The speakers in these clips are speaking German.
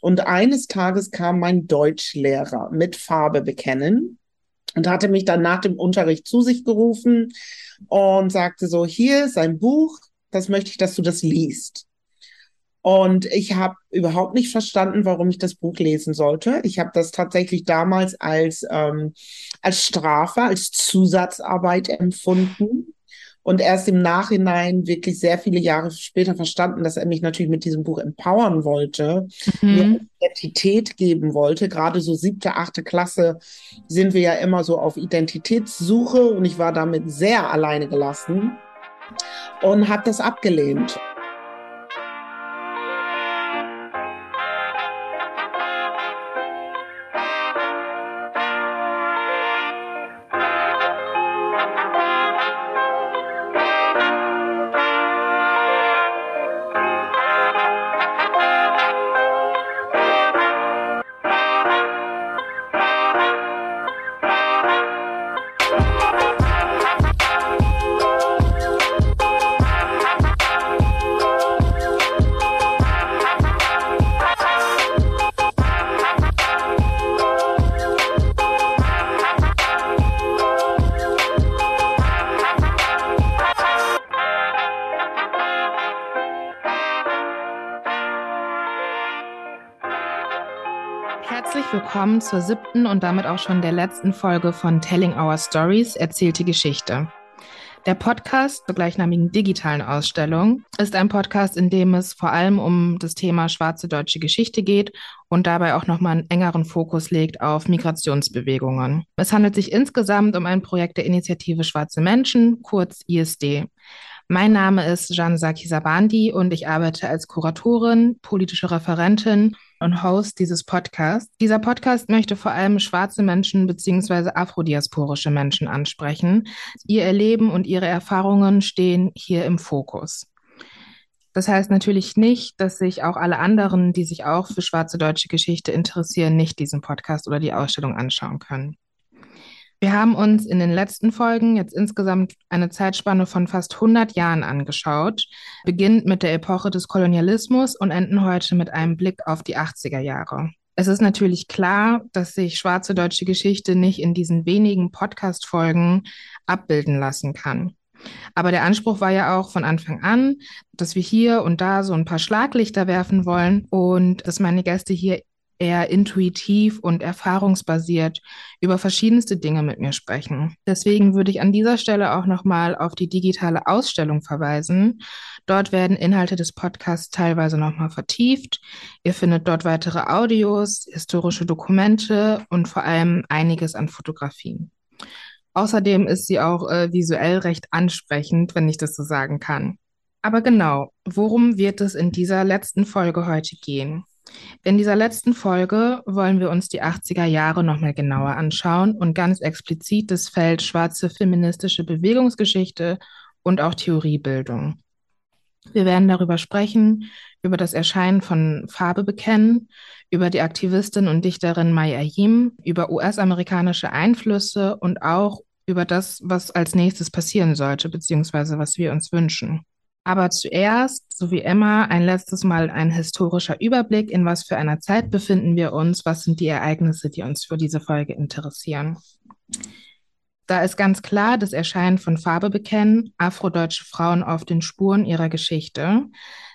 Und eines Tages kam mein Deutschlehrer mit Farbe bekennen und hatte mich dann nach dem Unterricht zu sich gerufen und sagte so, hier ist ein Buch, das möchte ich, dass du das liest. Und ich habe überhaupt nicht verstanden, warum ich das Buch lesen sollte. Ich habe das tatsächlich damals als, ähm, als Strafe, als Zusatzarbeit empfunden und erst im Nachhinein wirklich sehr viele Jahre später verstanden, dass er mich natürlich mit diesem Buch empowern wollte, mhm. mir Identität geben wollte. Gerade so siebte, achte Klasse sind wir ja immer so auf Identitätssuche und ich war damit sehr alleine gelassen und habe das abgelehnt. Willkommen zur siebten und damit auch schon der letzten Folge von Telling Our Stories, erzählte Geschichte. Der Podcast zur gleichnamigen digitalen Ausstellung ist ein Podcast, in dem es vor allem um das Thema schwarze deutsche Geschichte geht und dabei auch nochmal einen engeren Fokus legt auf Migrationsbewegungen. Es handelt sich insgesamt um ein Projekt der Initiative Schwarze Menschen, kurz ISD. Mein Name ist Jan Saki Sabandi und ich arbeite als Kuratorin, politische Referentin und Host dieses Podcasts. Dieser Podcast möchte vor allem schwarze Menschen bzw. afrodiasporische Menschen ansprechen. Ihr Erleben und ihre Erfahrungen stehen hier im Fokus. Das heißt natürlich nicht, dass sich auch alle anderen, die sich auch für schwarze deutsche Geschichte interessieren, nicht diesen Podcast oder die Ausstellung anschauen können. Wir haben uns in den letzten Folgen jetzt insgesamt eine Zeitspanne von fast 100 Jahren angeschaut, beginnend mit der Epoche des Kolonialismus und enden heute mit einem Blick auf die 80er Jahre. Es ist natürlich klar, dass sich schwarze deutsche Geschichte nicht in diesen wenigen Podcast-Folgen abbilden lassen kann. Aber der Anspruch war ja auch von Anfang an, dass wir hier und da so ein paar Schlaglichter werfen wollen und dass meine Gäste hier eher intuitiv und erfahrungsbasiert über verschiedenste Dinge mit mir sprechen. Deswegen würde ich an dieser Stelle auch nochmal auf die digitale Ausstellung verweisen. Dort werden Inhalte des Podcasts teilweise nochmal vertieft. Ihr findet dort weitere Audios, historische Dokumente und vor allem einiges an Fotografien. Außerdem ist sie auch äh, visuell recht ansprechend, wenn ich das so sagen kann. Aber genau, worum wird es in dieser letzten Folge heute gehen? In dieser letzten Folge wollen wir uns die 80er Jahre nochmal genauer anschauen und ganz explizit das Feld schwarze feministische Bewegungsgeschichte und auch Theoriebildung. Wir werden darüber sprechen, über das Erscheinen von Farbe bekennen, über die Aktivistin und Dichterin Maya Yim, über US-amerikanische Einflüsse und auch über das, was als nächstes passieren sollte, beziehungsweise was wir uns wünschen. Aber zuerst, so wie immer, ein letztes Mal ein historischer Überblick, in was für einer Zeit befinden wir uns, was sind die Ereignisse, die uns für diese Folge interessieren. Da ist ganz klar das Erscheinen von Farbe bekennen, afrodeutsche Frauen auf den Spuren ihrer Geschichte.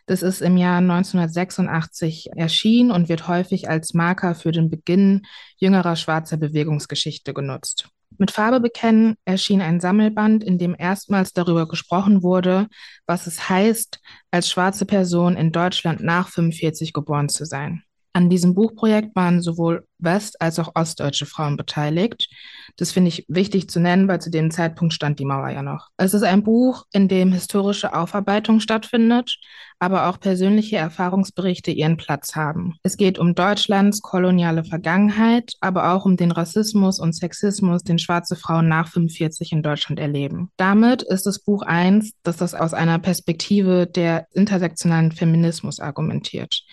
Das ist im Jahr 1986 erschienen und wird häufig als Marker für den Beginn jüngerer schwarzer Bewegungsgeschichte genutzt. Mit Farbe bekennen erschien ein Sammelband, in dem erstmals darüber gesprochen wurde, was es heißt, als schwarze Person in Deutschland nach 45 geboren zu sein. An diesem Buchprojekt waren sowohl west- als auch ostdeutsche Frauen beteiligt. Das finde ich wichtig zu nennen, weil zu dem Zeitpunkt stand die Mauer ja noch. Es ist ein Buch, in dem historische Aufarbeitung stattfindet, aber auch persönliche Erfahrungsberichte ihren Platz haben. Es geht um Deutschlands koloniale Vergangenheit, aber auch um den Rassismus und Sexismus, den schwarze Frauen nach 45 in Deutschland erleben. Damit ist das Buch eins, dass das aus einer Perspektive der intersektionalen Feminismus argumentiert.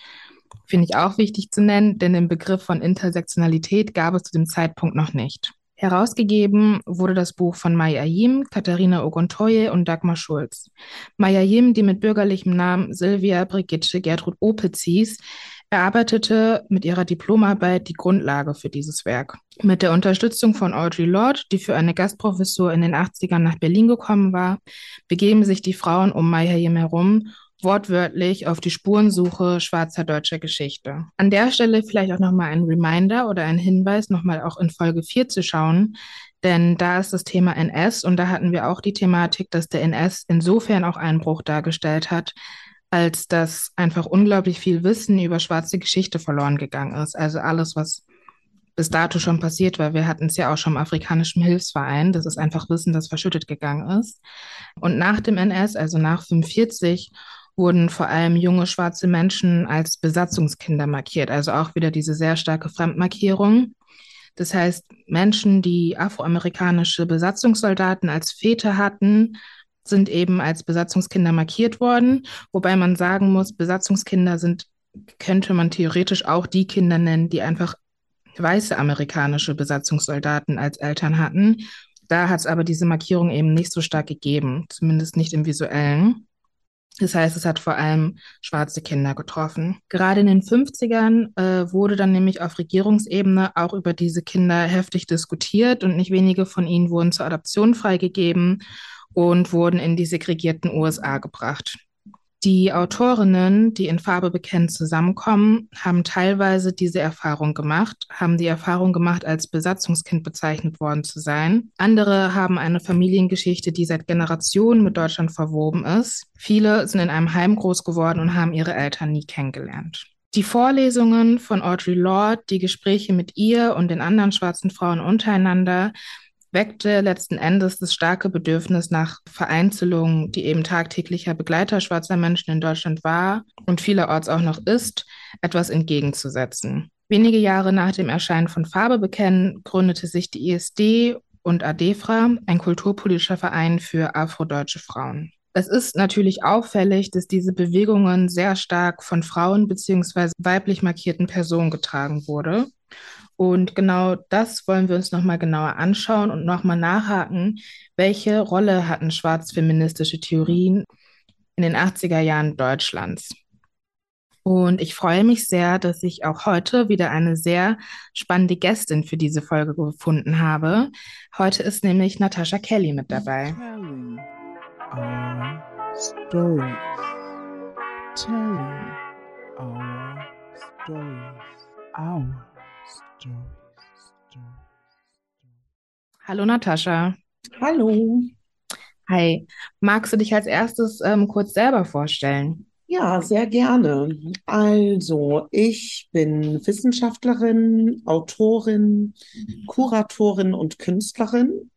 Finde ich auch wichtig zu nennen, denn den Begriff von Intersektionalität gab es zu dem Zeitpunkt noch nicht. Herausgegeben wurde das Buch von Maya Yim, Katharina Ogontoye und Dagmar Schulz. Maya Yim, die mit bürgerlichem Namen Sylvia Brigitte Gertrud Opitz hieß, erarbeitete mit ihrer Diplomarbeit die Grundlage für dieses Werk. Mit der Unterstützung von Audre Lorde, die für eine Gastprofessur in den 80ern nach Berlin gekommen war, begeben sich die Frauen um Mayhem herum wortwörtlich auf die Spurensuche schwarzer deutscher Geschichte. An der Stelle vielleicht auch nochmal ein Reminder oder ein Hinweis, nochmal auch in Folge 4 zu schauen, denn da ist das Thema NS und da hatten wir auch die Thematik, dass der NS insofern auch Einbruch dargestellt hat, als dass einfach unglaublich viel Wissen über schwarze Geschichte verloren gegangen ist. Also alles, was bis dato schon passiert war. Wir hatten es ja auch schon im Afrikanischen Hilfsverein. Das ist einfach Wissen, das verschüttet gegangen ist. Und nach dem NS, also nach 45, wurden vor allem junge schwarze Menschen als Besatzungskinder markiert. Also auch wieder diese sehr starke Fremdmarkierung. Das heißt, Menschen, die afroamerikanische Besatzungssoldaten als Väter hatten, sind eben als Besatzungskinder markiert worden, wobei man sagen muss, Besatzungskinder sind, könnte man theoretisch auch die Kinder nennen, die einfach weiße amerikanische Besatzungssoldaten als Eltern hatten. Da hat es aber diese Markierung eben nicht so stark gegeben, zumindest nicht im visuellen. Das heißt, es hat vor allem schwarze Kinder getroffen. Gerade in den 50ern äh, wurde dann nämlich auf Regierungsebene auch über diese Kinder heftig diskutiert und nicht wenige von ihnen wurden zur Adoption freigegeben und wurden in die segregierten USA gebracht. Die Autorinnen, die in Farbe bekennt zusammenkommen, haben teilweise diese Erfahrung gemacht, haben die Erfahrung gemacht, als Besatzungskind bezeichnet worden zu sein. Andere haben eine Familiengeschichte, die seit Generationen mit Deutschland verwoben ist. Viele sind in einem Heim groß geworden und haben ihre Eltern nie kennengelernt. Die Vorlesungen von Audre Lorde, die Gespräche mit ihr und den anderen schwarzen Frauen untereinander weckte letzten Endes das starke Bedürfnis nach Vereinzelung, die eben tagtäglicher Begleiter schwarzer Menschen in Deutschland war und vielerorts auch noch ist, etwas entgegenzusetzen. Wenige Jahre nach dem Erscheinen von Farbe bekennen gründete sich die ISD und ADEFRA, ein kulturpolitischer Verein für afrodeutsche Frauen. Es ist natürlich auffällig, dass diese Bewegungen sehr stark von Frauen bzw. weiblich markierten Personen getragen wurde und genau das wollen wir uns nochmal genauer anschauen und nochmal nachhaken, welche Rolle hatten schwarzfeministische Theorien in den 80er Jahren Deutschlands. Und ich freue mich sehr, dass ich auch heute wieder eine sehr spannende Gästin für diese Folge gefunden habe. Heute ist nämlich Natascha Kelly mit dabei. Telling our stories. Telling our stories. Our Hallo Natascha. Hallo. Hi. Magst du dich als erstes ähm, kurz selber vorstellen? Ja, sehr gerne. Also, ich bin Wissenschaftlerin, Autorin, Kuratorin und Künstlerin.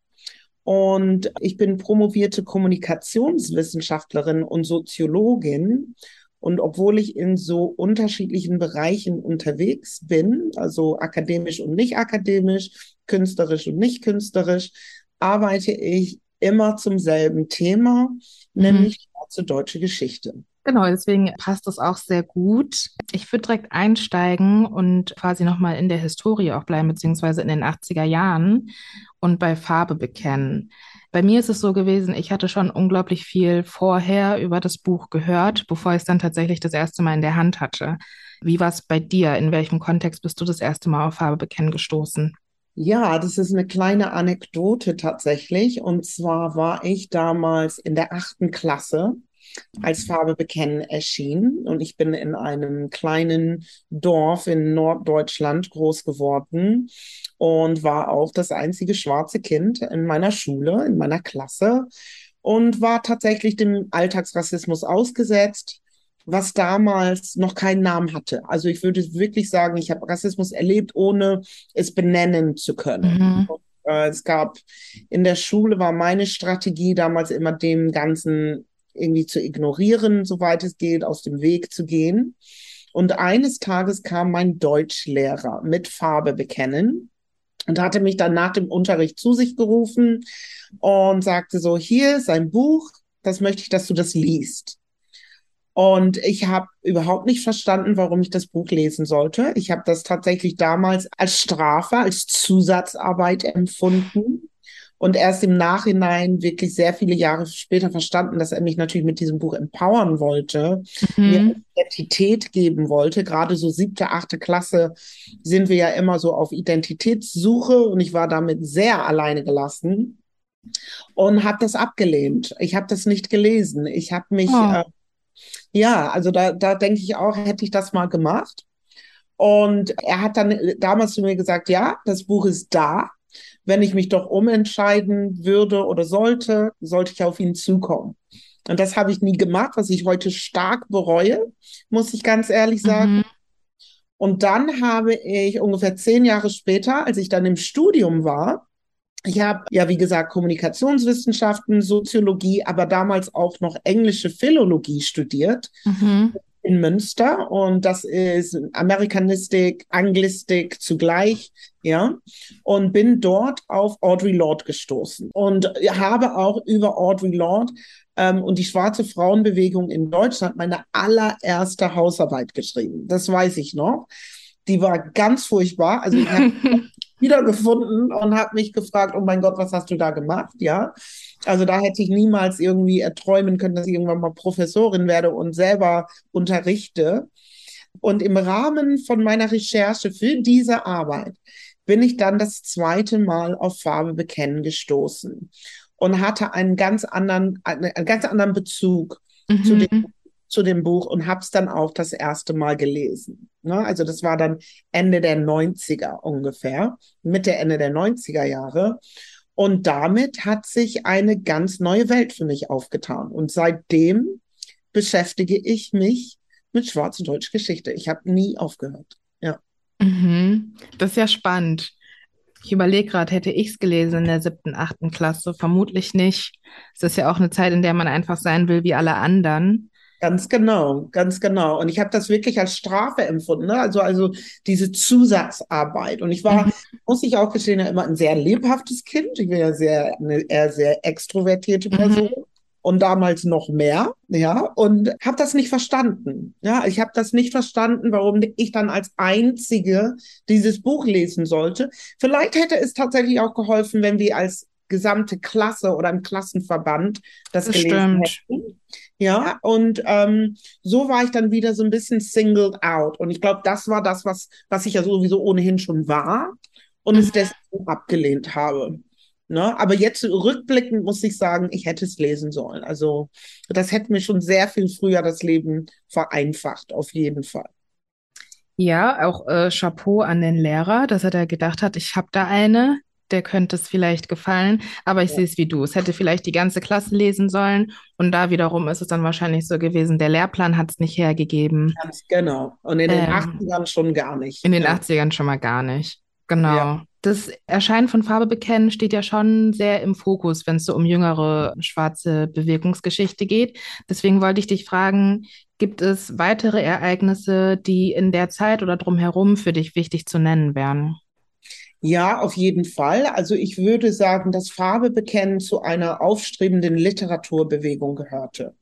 Und ich bin promovierte Kommunikationswissenschaftlerin und Soziologin und obwohl ich in so unterschiedlichen Bereichen unterwegs bin, also akademisch und nicht akademisch, künstlerisch und nicht künstlerisch, arbeite ich immer zum selben Thema, mhm. nämlich zur deutsche Geschichte. Genau, deswegen passt das auch sehr gut. Ich würde direkt einsteigen und quasi nochmal in der Historie auch bleiben, beziehungsweise in den 80er Jahren und bei Farbe bekennen. Bei mir ist es so gewesen, ich hatte schon unglaublich viel vorher über das Buch gehört, bevor ich es dann tatsächlich das erste Mal in der Hand hatte. Wie war es bei dir? In welchem Kontext bist du das erste Mal auf Farbe bekennen gestoßen? Ja, das ist eine kleine Anekdote tatsächlich. Und zwar war ich damals in der achten Klasse, als Farbe bekennen erschien. Und ich bin in einem kleinen Dorf in Norddeutschland groß geworden und war auch das einzige schwarze Kind in meiner Schule, in meiner Klasse und war tatsächlich dem Alltagsrassismus ausgesetzt, was damals noch keinen Namen hatte. Also ich würde wirklich sagen, ich habe Rassismus erlebt, ohne es benennen zu können. Mhm. Und, äh, es gab in der Schule war meine Strategie damals immer dem Ganzen irgendwie zu ignorieren, soweit es geht, aus dem Weg zu gehen. Und eines Tages kam mein Deutschlehrer mit Farbe bekennen und hatte mich dann nach dem Unterricht zu sich gerufen und sagte so, hier ist ein Buch, das möchte ich, dass du das liest. Und ich habe überhaupt nicht verstanden, warum ich das Buch lesen sollte. Ich habe das tatsächlich damals als Strafe, als Zusatzarbeit empfunden und erst im Nachhinein wirklich sehr viele Jahre später verstanden, dass er mich natürlich mit diesem Buch empowern wollte, mhm. mir Identität geben wollte. Gerade so siebte, achte Klasse sind wir ja immer so auf Identitätssuche und ich war damit sehr alleine gelassen und habe das abgelehnt. Ich habe das nicht gelesen. Ich habe mich, oh. äh, ja, also da, da denke ich auch, hätte ich das mal gemacht. Und er hat dann damals zu mir gesagt, ja, das Buch ist da. Wenn ich mich doch umentscheiden würde oder sollte, sollte ich auf ihn zukommen. Und das habe ich nie gemacht, was ich heute stark bereue, muss ich ganz ehrlich sagen. Mhm. Und dann habe ich ungefähr zehn Jahre später, als ich dann im Studium war, ich habe ja, wie gesagt, Kommunikationswissenschaften, Soziologie, aber damals auch noch englische Philologie studiert. Mhm in Münster und das ist Amerikanistik, Anglistik zugleich, ja, und bin dort auf Audre Lorde gestoßen und habe auch über Audre Lorde ähm, und die schwarze Frauenbewegung in Deutschland meine allererste Hausarbeit geschrieben. Das weiß ich noch. Die war ganz furchtbar. Also ich habe wiedergefunden und habe mich gefragt, oh mein Gott, was hast du da gemacht? Ja. Also da hätte ich niemals irgendwie erträumen können, dass ich irgendwann mal Professorin werde und selber unterrichte. Und im Rahmen von meiner Recherche für diese Arbeit bin ich dann das zweite Mal auf Farbe bekennen gestoßen und hatte einen ganz anderen, einen ganz anderen Bezug mhm. zu dem zu dem Buch und habe es dann auch das erste Mal gelesen. Ne? Also das war dann Ende der 90er ungefähr, Mitte, Ende der 90er Jahre. Und damit hat sich eine ganz neue Welt für mich aufgetan. Und seitdem beschäftige ich mich mit Schwarz- und Deutsch Geschichte. Ich habe nie aufgehört. Ja. Mhm. Das ist ja spannend. Ich überlege gerade, hätte ich es gelesen in der siebten, achten Klasse? Vermutlich nicht. Es ist ja auch eine Zeit, in der man einfach sein will wie alle anderen. Ganz genau, ganz genau. Und ich habe das wirklich als Strafe empfunden, ne? also, also diese Zusatzarbeit. Und ich war, mhm. muss ich auch gestehen, ja immer ein sehr lebhaftes Kind. Ich bin ja sehr, eine eher sehr extrovertierte mhm. Person. Mhm. Und damals noch mehr, ja, und habe das nicht verstanden. Ja, ich habe das nicht verstanden, warum ich dann als Einzige dieses Buch lesen sollte. Vielleicht hätte es tatsächlich auch geholfen, wenn wir als gesamte Klasse oder im Klassenverband das, das gelesen stimmt. hätten. Ja, und ähm, so war ich dann wieder so ein bisschen singled out. Und ich glaube, das war das, was, was ich ja sowieso ohnehin schon war und mhm. es deswegen abgelehnt habe. Ne? Aber jetzt rückblickend muss ich sagen, ich hätte es lesen sollen. Also das hätte mir schon sehr viel früher das Leben vereinfacht, auf jeden Fall. Ja, auch äh, Chapeau an den Lehrer, dass er da gedacht hat, ich habe da eine, der könnte es vielleicht gefallen, aber ich ja. sehe es wie du. Es hätte vielleicht die ganze Klasse lesen sollen und da wiederum ist es dann wahrscheinlich so gewesen, der Lehrplan hat es nicht hergegeben. Ganz genau. Und in den ähm, 80ern schon gar nicht. In den ja. 80ern schon mal gar nicht. Genau. Ja. Das Erscheinen von Farbe bekennen steht ja schon sehr im Fokus, wenn es so um jüngere schwarze Bewegungsgeschichte geht. Deswegen wollte ich dich fragen, gibt es weitere Ereignisse, die in der Zeit oder drumherum für dich wichtig zu nennen wären? Ja, auf jeden Fall. Also ich würde sagen, dass Farbe bekennen zu einer aufstrebenden Literaturbewegung gehörte,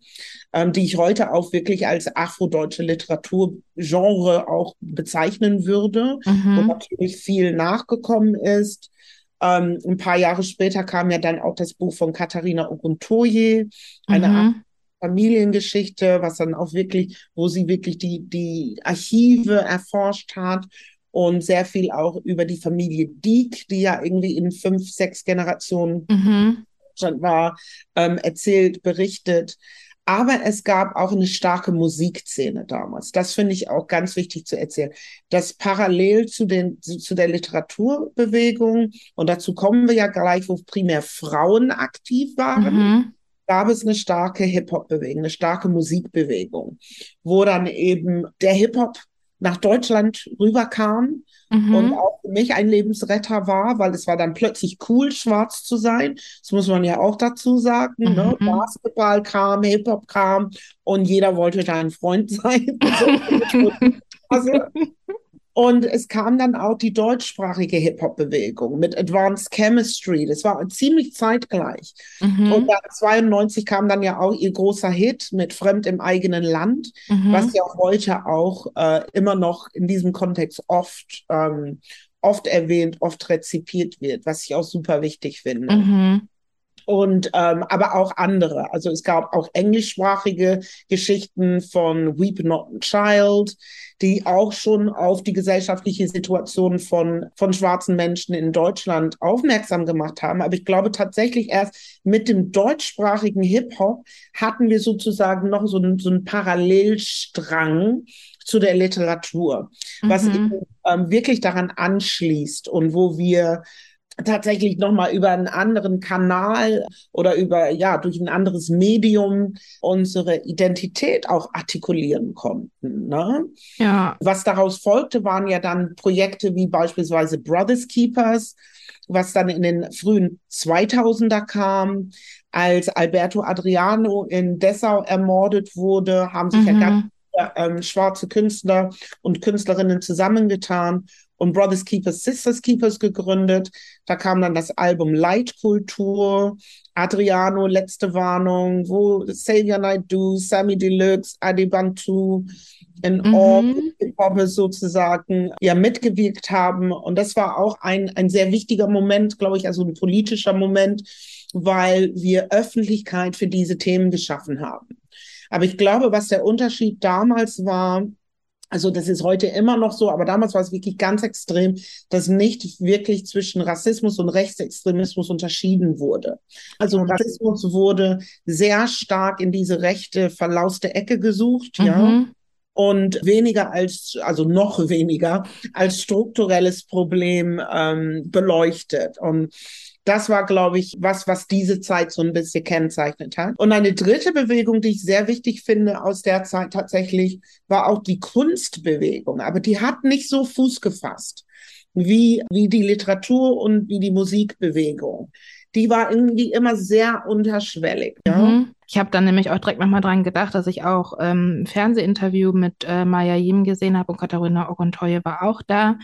ähm, die ich heute auch wirklich als afrodeutsche Literaturgenre auch bezeichnen würde, mhm. wo natürlich viel nachgekommen ist. Ähm, ein paar Jahre später kam ja dann auch das Buch von Katharina Oguntoye, eine mhm. Familiengeschichte, was dann auch wirklich, wo sie wirklich die, die Archive erforscht hat und sehr viel auch über die Familie Dieck, die ja irgendwie in fünf, sechs Generationen mhm. war, ähm, erzählt, berichtet. Aber es gab auch eine starke Musikszene damals. Das finde ich auch ganz wichtig zu erzählen. Das parallel zu, den, zu der Literaturbewegung, und dazu kommen wir ja gleich, wo primär Frauen aktiv waren, mhm. gab es eine starke Hip-Hop-Bewegung, eine starke Musikbewegung, wo dann eben der Hip-Hop nach Deutschland rüberkam mhm. und auch für mich ein Lebensretter war, weil es war dann plötzlich cool, schwarz zu sein. Das muss man ja auch dazu sagen. Ne? Mhm. Ne? Basketball kam, Hip-Hop kam und jeder wollte da ein Freund sein. also und es kam dann auch die deutschsprachige Hip-Hop-Bewegung mit Advanced Chemistry. Das war ziemlich zeitgleich. Mhm. Und dann 92 kam dann ja auch ihr großer Hit mit Fremd im eigenen Land, mhm. was ja heute auch äh, immer noch in diesem Kontext oft ähm, oft erwähnt, oft rezipiert wird, was ich auch super wichtig finde. Mhm und ähm, aber auch andere. Also es gab auch englischsprachige Geschichten von Weep Not a Child, die auch schon auf die gesellschaftliche Situation von, von schwarzen Menschen in Deutschland aufmerksam gemacht haben. Aber ich glaube tatsächlich erst mit dem deutschsprachigen Hip-Hop hatten wir sozusagen noch so, einen, so einen Parallelstrang zu der Literatur, mhm. was eben, ähm, wirklich daran anschließt und wo wir tatsächlich nochmal über einen anderen Kanal oder über, ja, durch ein anderes Medium unsere Identität auch artikulieren konnten. Ne? Ja. Was daraus folgte, waren ja dann Projekte wie beispielsweise Brothers Keepers, was dann in den frühen 2000er kam. Als Alberto Adriano in Dessau ermordet wurde, haben sich mhm. ja ganz ähm, schwarze Künstler und Künstlerinnen zusammengetan und Brothers Keepers, Sisters Keepers gegründet. Da kam dann das Album Leitkultur, Adriano, Letzte Warnung, wo Xavier Naidoo, Sammy Deluxe, Adi Bantu in mhm. all Hip-Hop sozusagen ja mitgewirkt haben. Und das war auch ein, ein sehr wichtiger Moment, glaube ich, also ein politischer Moment, weil wir Öffentlichkeit für diese Themen geschaffen haben. Aber ich glaube, was der Unterschied damals war, also das ist heute immer noch so, aber damals war es wirklich ganz extrem, dass nicht wirklich zwischen Rassismus und Rechtsextremismus unterschieden wurde. Also Rassismus wurde sehr stark in diese rechte verlauste Ecke gesucht, mhm. ja und weniger als, also noch weniger als strukturelles Problem ähm, beleuchtet. Und das war, glaube ich, was, was diese Zeit so ein bisschen kennzeichnet hat. Und eine dritte Bewegung, die ich sehr wichtig finde aus der Zeit tatsächlich, war auch die Kunstbewegung. Aber die hat nicht so Fuß gefasst wie, wie die Literatur und wie die Musikbewegung. Die war irgendwie immer sehr unterschwellig. Ja? Mhm. Ich habe dann nämlich auch direkt nochmal dran gedacht, dass ich auch ähm, ein Fernsehinterview mit äh, Maya Yim gesehen habe und Katharina Ogontoye war auch da,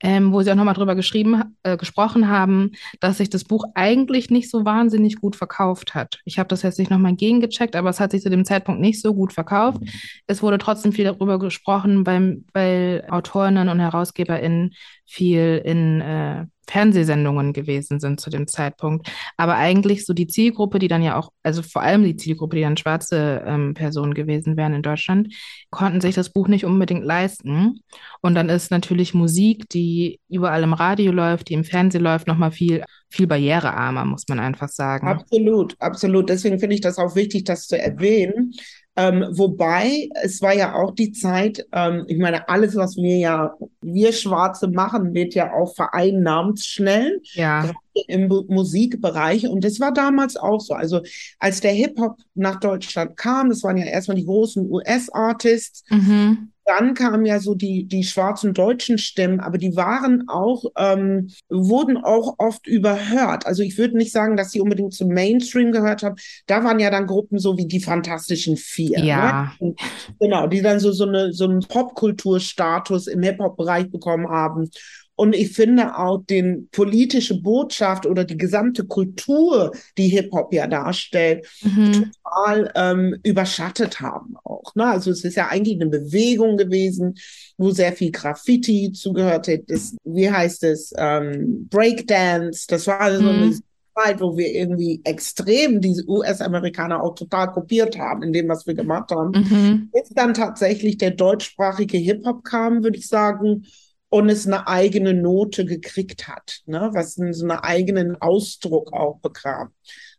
ähm, wo sie auch nochmal drüber geschrieben, äh, gesprochen haben, dass sich das Buch eigentlich nicht so wahnsinnig gut verkauft hat. Ich habe das jetzt nicht nochmal gegengecheckt, aber es hat sich zu dem Zeitpunkt nicht so gut verkauft. Es wurde trotzdem viel darüber gesprochen, beim, weil Autorinnen und HerausgeberInnen viel in äh, Fernsehsendungen gewesen sind zu dem Zeitpunkt. Aber eigentlich so die Zielgruppe, die dann ja auch, also vor allem die Zielgruppe, die dann schwarze ähm, Personen gewesen wären in Deutschland, konnten sich das Buch nicht unbedingt leisten. Und dann ist natürlich Musik, die überall im Radio läuft, die im Fernsehen läuft, nochmal viel, viel barrierearmer, muss man einfach sagen. Absolut, absolut. Deswegen finde ich das auch wichtig, das zu erwähnen, ähm, wobei, es war ja auch die Zeit, ähm, ich meine, alles, was wir ja, wir Schwarze machen, wird ja auch vereinnahmt schnell. Ja. Im Musikbereich. Und das war damals auch so. Also, als der Hip-Hop nach Deutschland kam, das waren ja erstmal die großen US-Artists. Mhm dann kamen ja so die, die schwarzen deutschen Stimmen, aber die waren auch, ähm, wurden auch oft überhört. Also ich würde nicht sagen, dass sie unbedingt zum Mainstream gehört haben. Da waren ja dann Gruppen so wie die Fantastischen Vier. Ja. Ne? Genau, die dann so, so, eine, so einen Popkulturstatus im Hip-Hop-Bereich bekommen haben. Und ich finde auch den politische Botschaft oder die gesamte Kultur, die Hip-Hop ja darstellt, mhm. total ähm, überschattet haben auch. Ne? Also es ist ja eigentlich eine Bewegung gewesen, wo sehr viel Graffiti zugehörte. Das, wie heißt es? Ähm, Breakdance. Das war also mhm. eine Zeit, wo wir irgendwie extrem diese US-Amerikaner auch total kopiert haben in dem, was wir gemacht haben. Mhm. Bis dann tatsächlich der deutschsprachige Hip-Hop kam, würde ich sagen, und es eine eigene Note gekriegt hat, ne? was so einen eigenen Ausdruck auch bekam,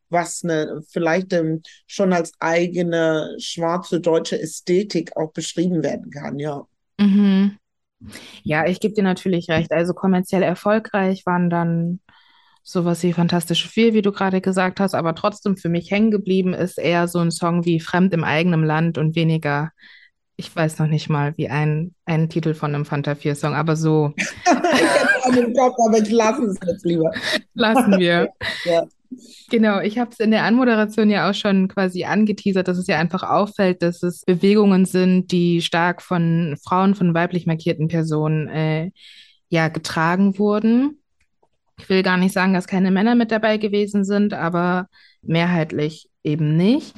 was eine, vielleicht ähm, schon als eigene schwarze deutsche Ästhetik auch beschrieben werden kann, ja. Mhm. Ja, ich gebe dir natürlich recht. Also kommerziell erfolgreich waren dann sowas wie Fantastische Vier, wie du gerade gesagt hast, aber trotzdem für mich hängen geblieben ist eher so ein Song wie Fremd im eigenen Land und weniger ich weiß noch nicht mal, wie ein, ein Titel von einem Fanta 4 Song, aber so. ich hätte einen Kopf, aber ich lasse es jetzt lieber. Lassen wir. ja. Genau, ich habe es in der Anmoderation ja auch schon quasi angeteasert, dass es ja einfach auffällt, dass es Bewegungen sind, die stark von Frauen, von weiblich markierten Personen äh, ja getragen wurden. Ich will gar nicht sagen, dass keine Männer mit dabei gewesen sind, aber mehrheitlich eben nicht.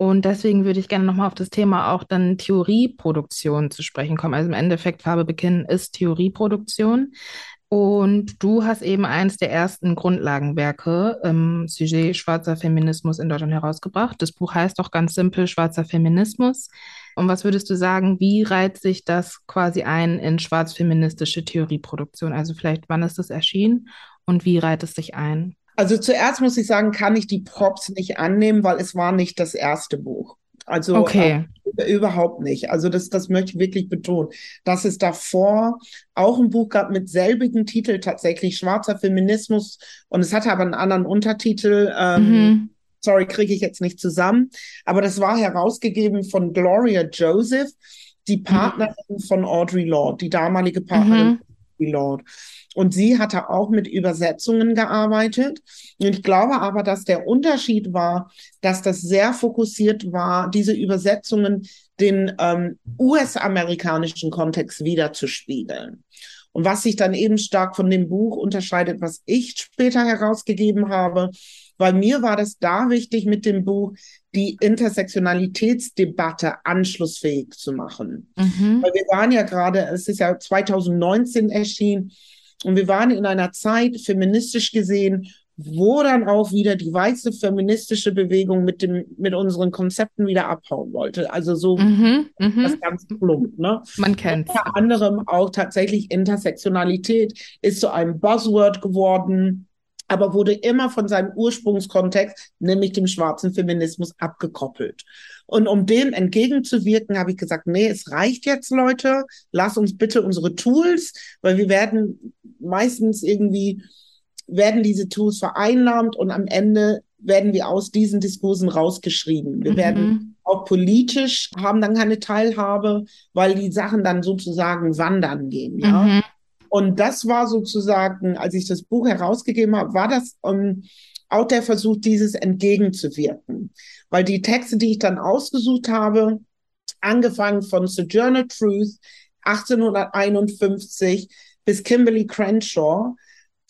Und deswegen würde ich gerne nochmal auf das Thema auch dann Theorieproduktion zu sprechen kommen. Also im Endeffekt Farbe bekennen ist Theorieproduktion. Und du hast eben eines der ersten Grundlagenwerke im Sujet schwarzer Feminismus in Deutschland herausgebracht. Das Buch heißt doch ganz simpel Schwarzer Feminismus. Und was würdest du sagen, wie reiht sich das quasi ein in schwarzfeministische Theorieproduktion? Also vielleicht, wann ist das erschienen und wie reiht es sich ein? Also zuerst muss ich sagen, kann ich die Props nicht annehmen, weil es war nicht das erste Buch. Also okay. äh, überhaupt nicht. Also das, das möchte ich wirklich betonen, dass es davor auch ein Buch gab mit selbigen Titel tatsächlich, Schwarzer Feminismus, und es hatte aber einen anderen Untertitel. Ähm, mhm. Sorry, kriege ich jetzt nicht zusammen. Aber das war herausgegeben von Gloria Joseph, die mhm. Partnerin mhm. von Audre Lorde, die damalige Partnerin mhm. von Audre Lorde. Und sie hatte auch mit Übersetzungen gearbeitet. Und ich glaube aber, dass der Unterschied war, dass das sehr fokussiert war, diese Übersetzungen den ähm, US-amerikanischen Kontext wiederzuspiegeln. Und was sich dann eben stark von dem Buch unterscheidet, was ich später herausgegeben habe, weil mir war das da wichtig, mit dem Buch die Intersektionalitätsdebatte anschlussfähig zu machen. Mhm. Weil wir waren ja gerade, es ist ja 2019 erschienen, und wir waren in einer Zeit, feministisch gesehen, wo dann auch wieder die weiße feministische Bewegung mit dem mit unseren Konzepten wieder abhauen wollte. Also so mhm, mhm. das ganz plump. Ne? Man kennt. Unter anderem auch tatsächlich Intersektionalität ist zu einem Buzzword geworden aber wurde immer von seinem Ursprungskontext, nämlich dem schwarzen Feminismus, abgekoppelt. Und um dem entgegenzuwirken, habe ich gesagt, nee, es reicht jetzt, Leute, lass uns bitte unsere Tools, weil wir werden meistens irgendwie, werden diese Tools vereinnahmt und am Ende werden wir aus diesen Diskursen rausgeschrieben. Wir mhm. werden auch politisch, haben dann keine Teilhabe, weil die Sachen dann sozusagen wandern gehen, ja. Mhm. Und das war sozusagen, als ich das Buch herausgegeben habe, war das um, ähm, auch der Versuch, dieses entgegenzuwirken. Weil die Texte, die ich dann ausgesucht habe, angefangen von Sojourner Truth 1851 bis Kimberly Crenshaw,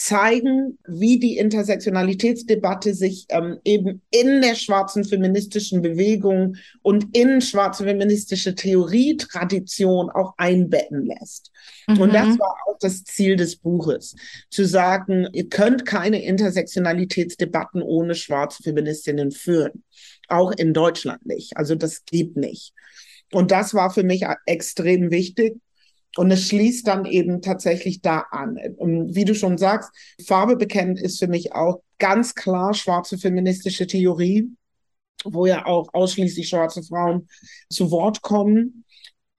zeigen, wie die Intersektionalitätsdebatte sich ähm, eben in der schwarzen feministischen Bewegung und in schwarze feministische Theorietradition auch einbetten lässt. Mhm. Und das mhm. war auch das Ziel des Buches, zu sagen, ihr könnt keine Intersektionalitätsdebatten ohne schwarze Feministinnen führen. Auch in Deutschland nicht. Also das gibt nicht. Und das war für mich extrem wichtig. Und es schließt dann eben tatsächlich da an. Und wie du schon sagst, Farbe bekennt ist für mich auch ganz klar schwarze feministische Theorie, wo ja auch ausschließlich schwarze Frauen zu Wort kommen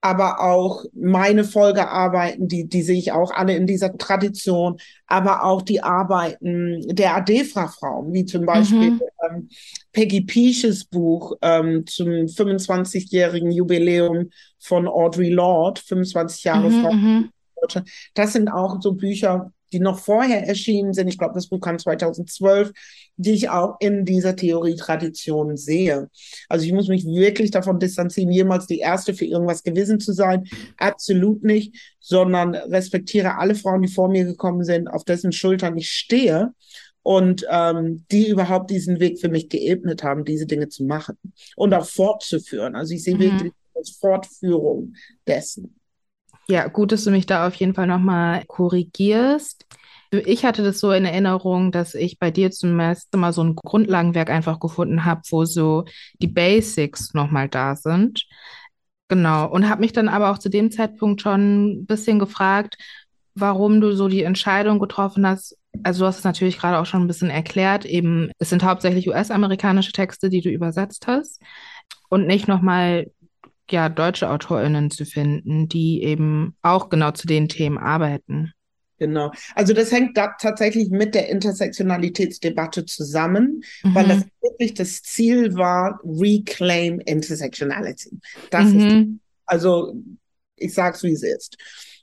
aber auch meine Folgearbeiten, die, die sehe ich auch alle in dieser Tradition, aber auch die Arbeiten der ADEFRA-Frauen, wie zum Beispiel mhm. ähm, Peggy Peaches Buch ähm, zum 25-jährigen Jubiläum von Audre Lorde, 25 Jahre mhm, Frau. Mhm. Das sind auch so Bücher, die noch vorher erschienen sind. Ich glaube, das Buch kam 2012, die ich auch in dieser Theorietradition sehe. Also ich muss mich wirklich davon distanzieren, jemals die Erste für irgendwas gewesen zu sein. Absolut nicht, sondern respektiere alle Frauen, die vor mir gekommen sind, auf dessen Schultern ich stehe und ähm, die überhaupt diesen Weg für mich geebnet haben, diese Dinge zu machen und auch fortzuführen. Also ich sehe mhm. wirklich als Fortführung dessen. Ja, gut, dass du mich da auf jeden Fall nochmal korrigierst. Ich hatte das so in Erinnerung, dass ich bei dir zum ersten Mal so ein Grundlagenwerk einfach gefunden habe, wo so die Basics nochmal da sind. Genau. Und habe mich dann aber auch zu dem Zeitpunkt schon ein bisschen gefragt, warum du so die Entscheidung getroffen hast. Also du hast es natürlich gerade auch schon ein bisschen erklärt. Eben, es sind hauptsächlich US-amerikanische Texte, die du übersetzt hast und nicht nochmal ja, deutsche AutorInnen zu finden, die eben auch genau zu den Themen arbeiten. Genau. Also das hängt da tatsächlich mit der Intersektionalitätsdebatte zusammen, mhm. weil das wirklich das Ziel war, Reclaim Intersectionality. Das mhm. ist, also ich sag's wie es ist.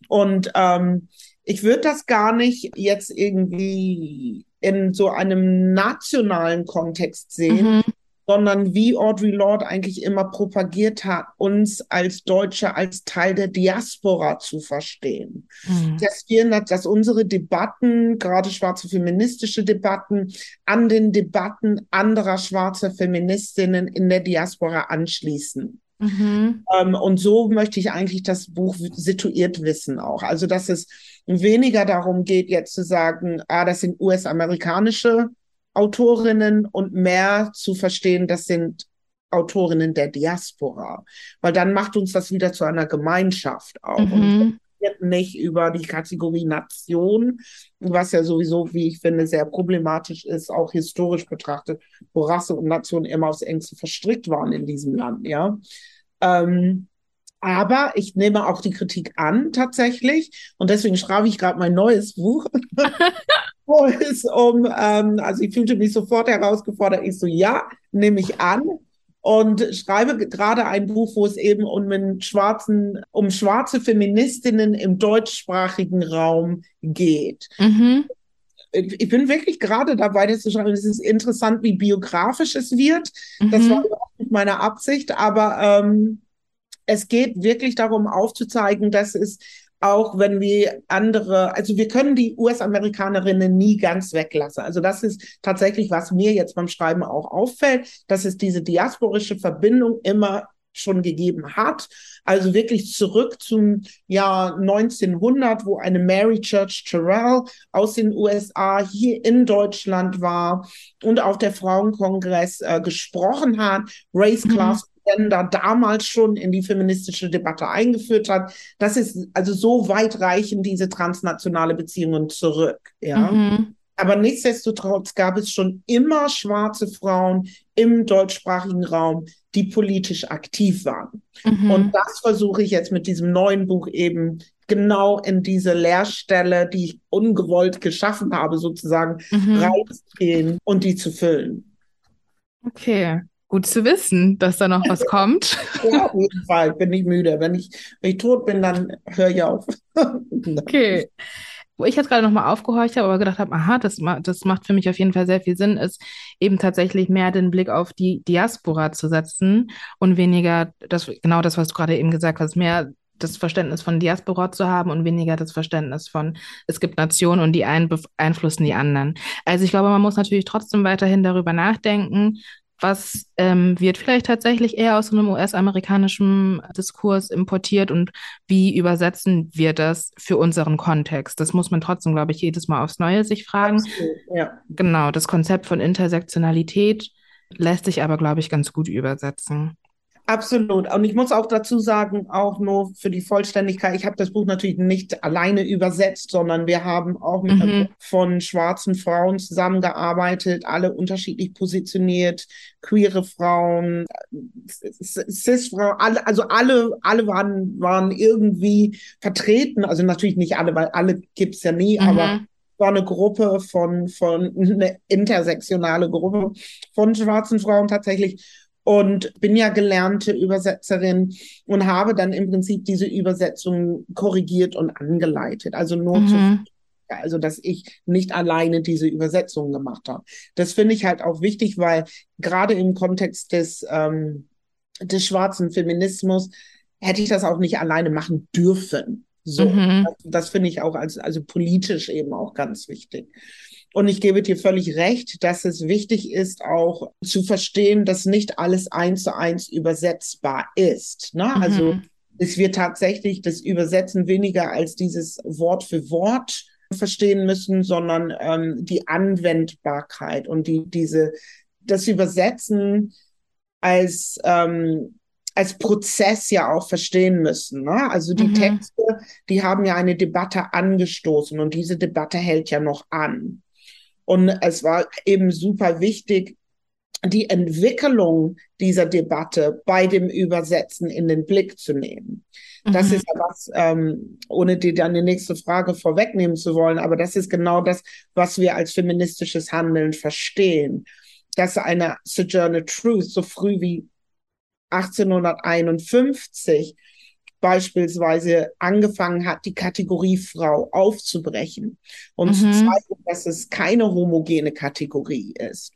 Und ähm, ich würde das gar nicht jetzt irgendwie in so einem nationalen Kontext sehen, mhm sondern wie Audre Lorde eigentlich immer propagiert hat, uns als Deutsche als Teil der Diaspora zu verstehen. Mhm. Dass wir, dass unsere Debatten, gerade schwarze feministische Debatten, an den Debatten anderer schwarzer Feministinnen in der Diaspora anschließen. Mhm. Ähm, und so möchte ich eigentlich das Buch situiert wissen auch. Also, dass es weniger darum geht, jetzt zu sagen, ah, das sind US-amerikanische Autorinnen und mehr zu verstehen, das sind Autorinnen der Diaspora. Weil dann macht uns das wieder zu einer Gemeinschaft auch. Mhm. Und nicht über die Kategorie Nation, was ja sowieso, wie ich finde, sehr problematisch ist, auch historisch betrachtet, wo Rasse und Nation immer aufs engste verstrickt waren in diesem Land, ja. Ähm, aber ich nehme auch die Kritik an, tatsächlich. Und deswegen schreibe ich gerade mein neues Buch, es um, ähm, also ich fühlte mich sofort herausgefordert. Ich so, ja, nehme ich an und schreibe gerade ein Buch, wo es eben um schwarzen, um schwarze Feministinnen im deutschsprachigen Raum geht. Mhm. Ich bin wirklich gerade dabei, das zu schreiben. Es ist interessant, wie biografisch es wird. Mhm. Das war überhaupt nicht meine Absicht, aber ähm, es geht wirklich darum aufzuzeigen, dass es auch wenn wir andere, also wir können die US-Amerikanerinnen nie ganz weglassen. Also das ist tatsächlich, was mir jetzt beim Schreiben auch auffällt, dass es diese diasporische Verbindung immer schon gegeben hat. Also wirklich zurück zum Jahr 1900, wo eine Mary Church Terrell aus den USA hier in Deutschland war und auf der Frauenkongress äh, gesprochen hat, Race, mhm. Class Gender damals schon in die feministische Debatte eingeführt hat. Das ist also so weit reichen diese transnationale Beziehungen zurück. Ja. Mhm. Aber nichtsdestotrotz gab es schon immer schwarze Frauen im deutschsprachigen Raum, die politisch aktiv waren. Mhm. Und das versuche ich jetzt mit diesem neuen Buch eben genau in diese Leerstelle, die ich ungewollt geschaffen habe, sozusagen mhm. reinzugehen und die zu füllen. Okay. Gut zu wissen, dass da noch was kommt. Ja, auf jeden Fall. Bin ich müde. Wenn ich, wenn ich tot bin, dann höre ich auf. okay. Wo ich jetzt gerade nochmal aufgehorcht habe, aber gedacht habe, aha, das, das macht für mich auf jeden Fall sehr viel Sinn, ist eben tatsächlich mehr den Blick auf die Diaspora zu setzen und weniger das, genau das, was du gerade eben gesagt hast, mehr das Verständnis von Diaspora zu haben und weniger das Verständnis von, es gibt Nationen und die einen beeinflussen die anderen. Also ich glaube, man muss natürlich trotzdem weiterhin darüber nachdenken, was ähm, wird vielleicht tatsächlich eher aus einem US-amerikanischen Diskurs importiert und wie übersetzen wir das für unseren Kontext? Das muss man trotzdem, glaube ich, jedes Mal aufs Neue sich fragen. Ja. Genau, das Konzept von Intersektionalität lässt sich aber, glaube ich, ganz gut übersetzen. Absolut. Und ich muss auch dazu sagen, auch nur für die Vollständigkeit, ich habe das Buch natürlich nicht alleine übersetzt, sondern wir haben auch mit mhm. von schwarzen Frauen zusammengearbeitet, alle unterschiedlich positioniert, queere Frauen, cis-Frauen, alle, also alle, alle waren, waren irgendwie vertreten. Also natürlich nicht alle, weil alle gibt's ja nie, mhm. aber war eine Gruppe von, von, eine intersektionale Gruppe von schwarzen Frauen tatsächlich und bin ja gelernte Übersetzerin und habe dann im Prinzip diese Übersetzung korrigiert und angeleitet. Also nur mhm. zu also dass ich nicht alleine diese Übersetzung gemacht habe. Das finde ich halt auch wichtig, weil gerade im Kontext des, ähm, des schwarzen Feminismus hätte ich das auch nicht alleine machen dürfen. So, mhm. das, das finde ich auch als also politisch eben auch ganz wichtig. Und ich gebe dir völlig recht, dass es wichtig ist, auch zu verstehen, dass nicht alles eins zu eins übersetzbar ist. Ne? Mhm. Also es wird tatsächlich das Übersetzen weniger als dieses Wort für Wort verstehen müssen, sondern ähm, die Anwendbarkeit und die, diese, das Übersetzen als, ähm, als Prozess ja auch verstehen müssen. Ne? Also die mhm. Texte, die haben ja eine Debatte angestoßen und diese Debatte hält ja noch an. Und es war eben super wichtig, die Entwicklung dieser Debatte bei dem Übersetzen in den Blick zu nehmen. Mhm. Das ist ja was, ähm, ohne dir dann die nächste Frage vorwegnehmen zu wollen, aber das ist genau das, was wir als feministisches Handeln verstehen. Dass eine Sojourner Truth so früh wie 1851 beispielsweise angefangen hat, die Kategorie Frau aufzubrechen und mhm. zu zeigen, dass es keine homogene Kategorie ist.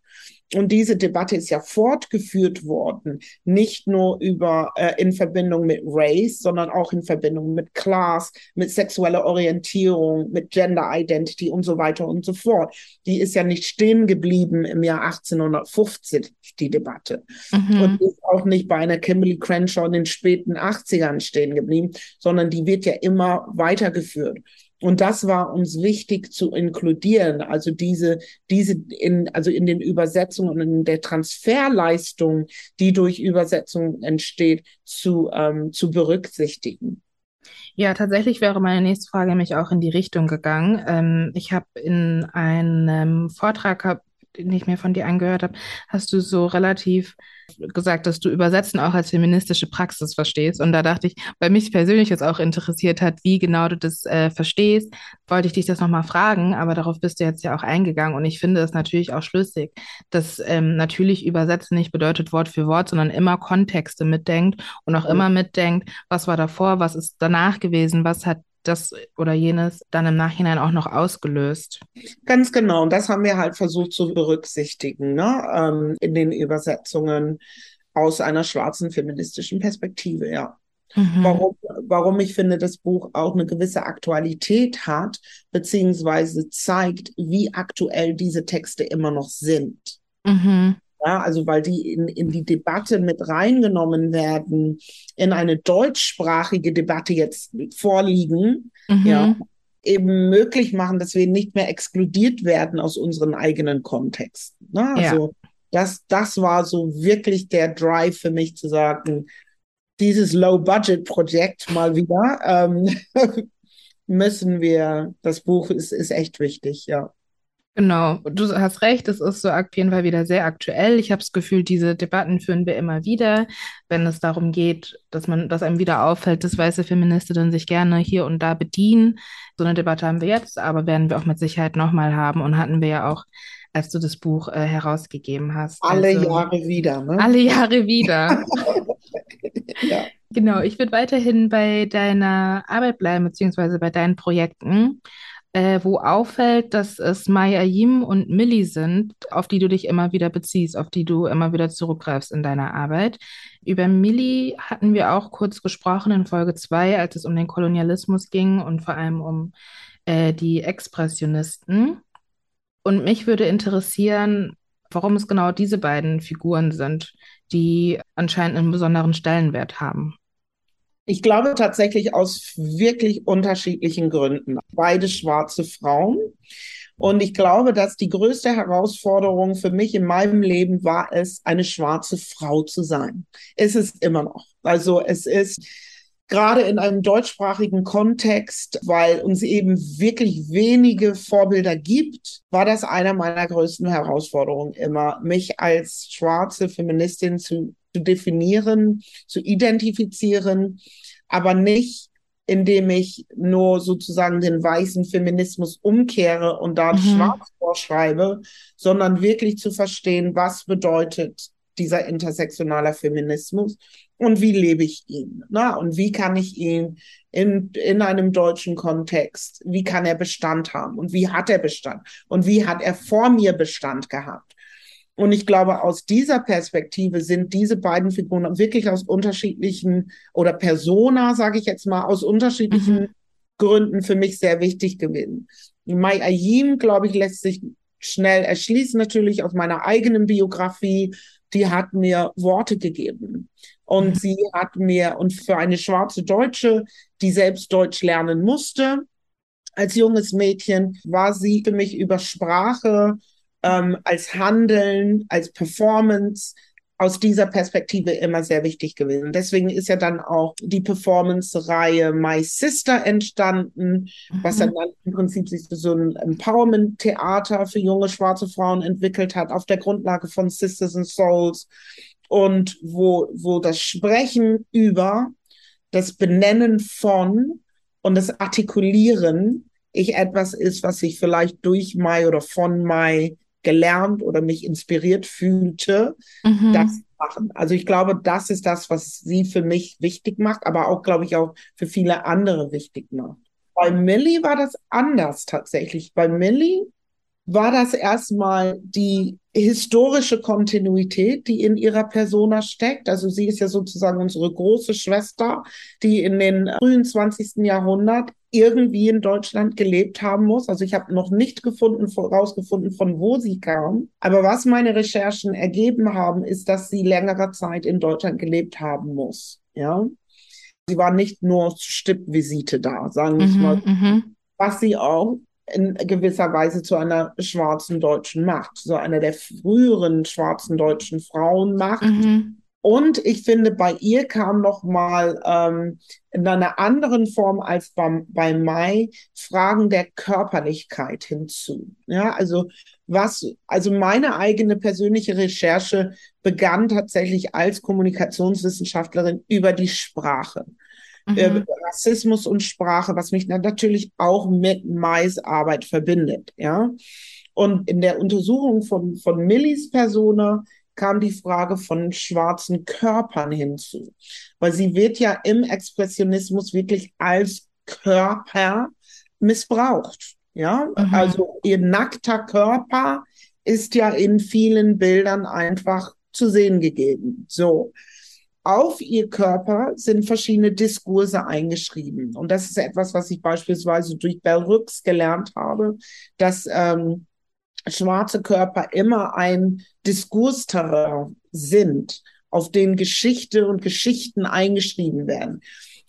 Und diese Debatte ist ja fortgeführt worden, nicht nur über äh, in Verbindung mit Race, sondern auch in Verbindung mit Class, mit sexueller Orientierung, mit Gender Identity und so weiter und so fort. Die ist ja nicht stehen geblieben im Jahr 1850, die Debatte. Mhm. Und ist auch nicht bei einer Kimberly Crenshaw in den späten 80ern stehen geblieben, sondern die wird ja immer weitergeführt. Und das war uns wichtig zu inkludieren, also diese, diese in, also in den Übersetzungen und in der Transferleistung, die durch Übersetzung entsteht, zu, ähm, zu berücksichtigen. Ja, tatsächlich wäre meine nächste Frage nämlich auch in die Richtung gegangen. Ähm, ich habe in einem Vortrag, den ich mir von dir angehört habe, hast du so relativ gesagt, dass du Übersetzen auch als feministische Praxis verstehst. Und da dachte ich, weil mich persönlich jetzt auch interessiert hat, wie genau du das äh, verstehst, wollte ich dich das nochmal fragen, aber darauf bist du jetzt ja auch eingegangen. Und ich finde es natürlich auch schlüssig, dass ähm, natürlich Übersetzen nicht bedeutet Wort für Wort, sondern immer Kontexte mitdenkt und auch immer mitdenkt, was war davor, was ist danach gewesen, was hat das oder jenes dann im Nachhinein auch noch ausgelöst. Ganz genau. Und das haben wir halt versucht zu berücksichtigen ne? Ähm, in den Übersetzungen aus einer schwarzen feministischen Perspektive, ja. Mhm. Warum, warum ich finde, das Buch auch eine gewisse Aktualität hat, beziehungsweise zeigt, wie aktuell diese Texte immer noch sind. Mhm. Ja, also weil die in, in die Debatte mit reingenommen werden, in eine deutschsprachige Debatte jetzt vorliegen, mhm. ja, eben möglich machen, dass wir nicht mehr exkludiert werden aus unseren eigenen Kontexten. Ne? Also ja. das, das war so wirklich der Drive für mich zu sagen, dieses Low-Budget-Projekt mal wieder ähm, müssen wir, das Buch ist, ist echt wichtig, ja. Genau, du hast recht, es ist so auf jeden Fall wieder sehr aktuell. Ich habe das Gefühl, diese Debatten führen wir immer wieder, wenn es darum geht, dass man, dass einem wieder auffällt, dass weiße Feministinnen sich gerne hier und da bedienen. So eine Debatte haben wir jetzt, aber werden wir auch mit Sicherheit nochmal haben und hatten wir ja auch, als du das Buch äh, herausgegeben hast. Alle also, Jahre wieder, ne? Alle Jahre wieder. ja. Genau, ich würde weiterhin bei deiner Arbeit bleiben, beziehungsweise bei deinen Projekten äh, wo auffällt, dass es Maya Yim und Millie sind, auf die du dich immer wieder beziehst, auf die du immer wieder zurückgreifst in deiner Arbeit. Über Millie hatten wir auch kurz gesprochen in Folge 2, als es um den Kolonialismus ging und vor allem um äh, die Expressionisten. Und mich würde interessieren, warum es genau diese beiden Figuren sind, die anscheinend einen besonderen Stellenwert haben. Ich glaube tatsächlich aus wirklich unterschiedlichen Gründen. Beide schwarze Frauen. Und ich glaube, dass die größte Herausforderung für mich in meinem Leben war es, eine schwarze Frau zu sein. Es ist immer noch. Also es ist gerade in einem deutschsprachigen Kontext, weil uns eben wirklich wenige Vorbilder gibt, war das einer meiner größten Herausforderungen immer, mich als schwarze Feministin zu zu definieren, zu identifizieren, aber nicht indem ich nur sozusagen den weißen Feminismus umkehre und da mhm. schwarz vorschreibe, sondern wirklich zu verstehen, was bedeutet dieser intersektionale Feminismus und wie lebe ich ihn? Na, und wie kann ich ihn in, in einem deutschen Kontext, wie kann er Bestand haben und wie hat er Bestand und wie hat er vor mir Bestand gehabt? Und ich glaube, aus dieser Perspektive sind diese beiden Figuren wirklich aus unterschiedlichen oder Persona, sage ich jetzt mal, aus unterschiedlichen mhm. Gründen für mich sehr wichtig gewesen. Mai Ayim, glaube ich, lässt sich schnell erschließen, natürlich aus meiner eigenen Biografie. Die hat mir Worte gegeben. Und mhm. sie hat mir, und für eine schwarze Deutsche, die selbst Deutsch lernen musste, als junges Mädchen, war sie für mich über Sprache ähm, als Handeln, als Performance aus dieser Perspektive immer sehr wichtig gewesen. Deswegen ist ja dann auch die Performance-Reihe My Sister entstanden, mhm. was dann, dann im Prinzip sich so ein Empowerment-Theater für junge schwarze Frauen entwickelt hat, auf der Grundlage von Sisters and Souls und wo, wo das Sprechen über, das Benennen von und das Artikulieren ich etwas ist, was sich vielleicht durch Mai oder von Mai gelernt oder mich inspiriert fühlte, mhm. das machen. Also ich glaube, das ist das, was sie für mich wichtig macht, aber auch, glaube ich, auch für viele andere wichtig macht. Bei Millie war das anders tatsächlich. Bei Millie war das erstmal die historische Kontinuität, die in ihrer Persona steckt. Also sie ist ja sozusagen unsere große Schwester, die in den frühen 20. Jahrhundert irgendwie in Deutschland gelebt haben muss. Also ich habe noch nicht gefunden, herausgefunden, von wo sie kam. Aber was meine Recherchen ergeben haben, ist, dass sie längere Zeit in Deutschland gelebt haben muss. Ja. Sie war nicht nur Stippvisite da, sagen wir mhm, mal. Mhm. Was sie auch in gewisser Weise zu einer schwarzen deutschen Macht, so einer der früheren schwarzen deutschen Frauenmacht. Mhm. Und ich finde, bei ihr kam noch mal ähm, in einer anderen Form als bei, bei Mai Fragen der Körperlichkeit hinzu. Ja, also was, also meine eigene persönliche Recherche begann tatsächlich als Kommunikationswissenschaftlerin über die Sprache. Äh, mhm. Rassismus und Sprache, was mich natürlich auch mit Mais Arbeit verbindet, ja. Und in der Untersuchung von, von Millis Persona kam die Frage von schwarzen Körpern hinzu, weil sie wird ja im Expressionismus wirklich als Körper missbraucht, ja. Mhm. Also ihr nackter Körper ist ja in vielen Bildern einfach zu sehen gegeben. So auf ihr Körper sind verschiedene Diskurse eingeschrieben. Und das ist etwas, was ich beispielsweise durch Bell Rooks gelernt habe, dass ähm, schwarze Körper immer ein Diskursterrain sind, auf den Geschichte und Geschichten eingeschrieben werden.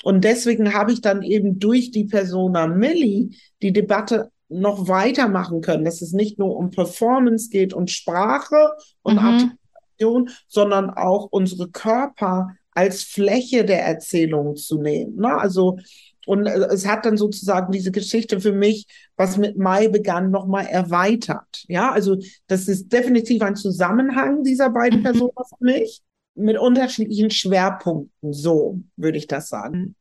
Und deswegen habe ich dann eben durch die Persona Millie die Debatte noch weitermachen können, dass es nicht nur um Performance geht und Sprache und mhm. Information, sondern auch unsere Körper als Fläche der Erzählung zu nehmen. Ne? Also und es hat dann sozusagen diese Geschichte für mich, was mit Mai begann, nochmal erweitert. Ja, also das ist definitiv ein Zusammenhang dieser beiden mhm. Personen für mich mit unterschiedlichen Schwerpunkten. So würde ich das sagen.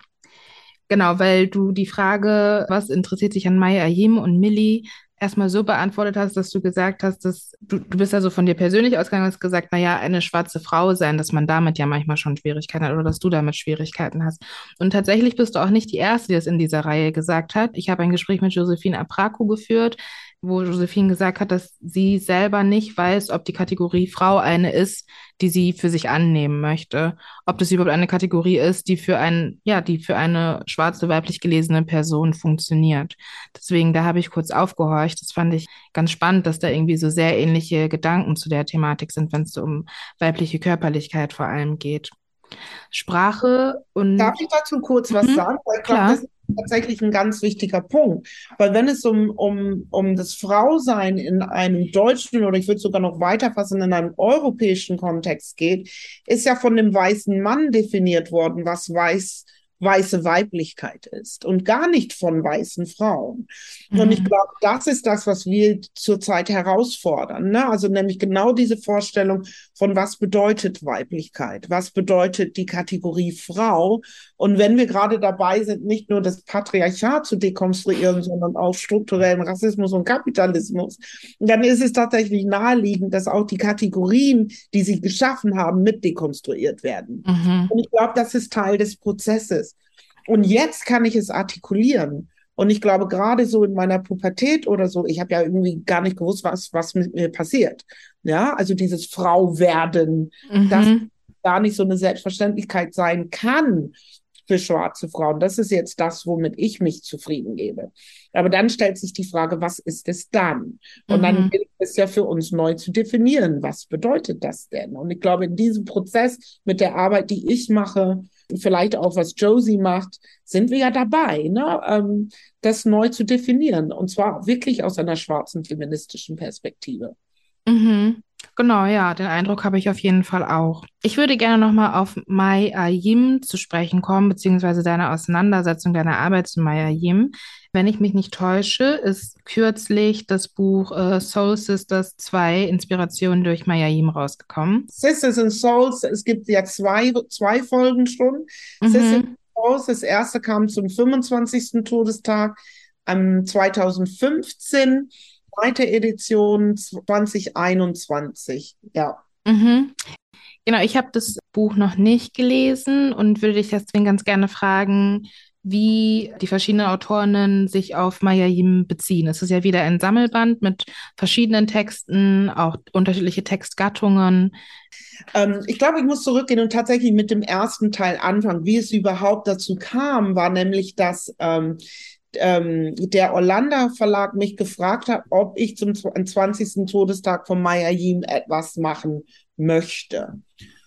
Genau, weil du die Frage, was interessiert sich an Mai Ayim und Millie, erstmal so beantwortet hast, dass du gesagt hast, dass du, du bist also von dir persönlich ausgegangen und hast gesagt, naja, eine schwarze Frau sein, dass man damit ja manchmal schon Schwierigkeiten hat oder dass du damit Schwierigkeiten hast. Und tatsächlich bist du auch nicht die Erste, die das in dieser Reihe gesagt hat. Ich habe ein Gespräch mit Josephine Apraku geführt, wo Josephine gesagt hat, dass sie selber nicht weiß, ob die Kategorie Frau eine ist, die sie für sich annehmen möchte. Ob das überhaupt eine Kategorie ist, die für ein, ja, die für eine schwarze, weiblich gelesene Person funktioniert. Deswegen, da habe ich kurz aufgehorcht. Das fand ich ganz spannend, dass da irgendwie so sehr ähnliche Gedanken zu der Thematik sind, wenn es so um weibliche Körperlichkeit vor allem geht. Sprache und. Darf ich dazu kurz was mhm, sagen? Weil ich glaube, das tatsächlich ein ganz wichtiger Punkt. Weil wenn es um, um, um das Frausein in einem deutschen oder ich würde sogar noch weiter fassen, in einem europäischen Kontext geht, ist ja von dem weißen Mann definiert worden, was weiß weiße Weiblichkeit ist und gar nicht von weißen Frauen. Mhm. Und ich mhm. glaube, das ist das, was wir zurzeit herausfordern. Ne? Also nämlich genau diese Vorstellung von was bedeutet Weiblichkeit, was bedeutet die Kategorie Frau. Und wenn wir gerade dabei sind, nicht nur das Patriarchat zu dekonstruieren, sondern auch strukturellen Rassismus und Kapitalismus, dann ist es tatsächlich naheliegend, dass auch die Kategorien, die sie geschaffen haben, mit dekonstruiert werden. Mhm. Und ich glaube, das ist Teil des Prozesses. Und jetzt kann ich es artikulieren. Und ich glaube, gerade so in meiner Pubertät oder so, ich habe ja irgendwie gar nicht gewusst, was, was mit mir passiert. Ja, also dieses Frau werden, mhm. das gar nicht so eine Selbstverständlichkeit sein kann für schwarze Frauen. Das ist jetzt das, womit ich mich zufrieden gebe. Aber dann stellt sich die Frage, was ist es dann? Und mhm. dann gilt es ja für uns neu zu definieren, was bedeutet das denn? Und ich glaube, in diesem Prozess mit der Arbeit, die ich mache, vielleicht auch was Josie macht, sind wir ja dabei, ne? Ähm, das neu zu definieren. Und zwar wirklich aus einer schwarzen feministischen Perspektive. Mhm. Genau, ja, den Eindruck habe ich auf jeden Fall auch. Ich würde gerne nochmal auf Mai Ayim zu sprechen kommen, beziehungsweise deine Auseinandersetzung, deine Arbeit zu Mai Ayim. Wenn ich mich nicht täusche, ist kürzlich das Buch äh, Soul Sisters 2 Inspiration durch Mai Ayim rausgekommen. Sisters and Souls, es gibt ja zwei, zwei Folgen schon. Mhm. Sisters and Souls, das erste kam zum 25. Todestag am 2015 zweite Edition 2021, ja. Mhm. Genau, ich habe das Buch noch nicht gelesen und würde dich deswegen ganz gerne fragen, wie die verschiedenen Autorinnen sich auf Mayayim beziehen. Es ist ja wieder ein Sammelband mit verschiedenen Texten, auch unterschiedliche Textgattungen. Ähm, ich glaube, ich muss zurückgehen und tatsächlich mit dem ersten Teil anfangen. Wie es überhaupt dazu kam, war nämlich, dass ähm, ähm, der Orlando Verlag mich gefragt hat, ob ich zum 20. Todestag von Mayayim etwas machen möchte.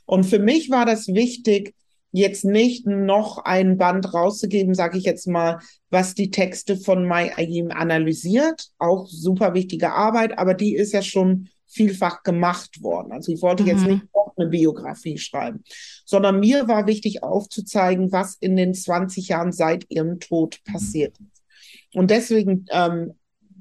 Und für mich war das wichtig, jetzt nicht noch ein Band rauszugeben, sage ich jetzt mal, was die Texte von Mai Ayim analysiert. Auch super wichtige Arbeit, aber die ist ja schon vielfach gemacht worden. Also ich wollte mhm. jetzt nicht noch eine Biografie schreiben, sondern mir war wichtig aufzuzeigen, was in den 20 Jahren seit ihrem Tod passiert ist. Und deswegen ähm,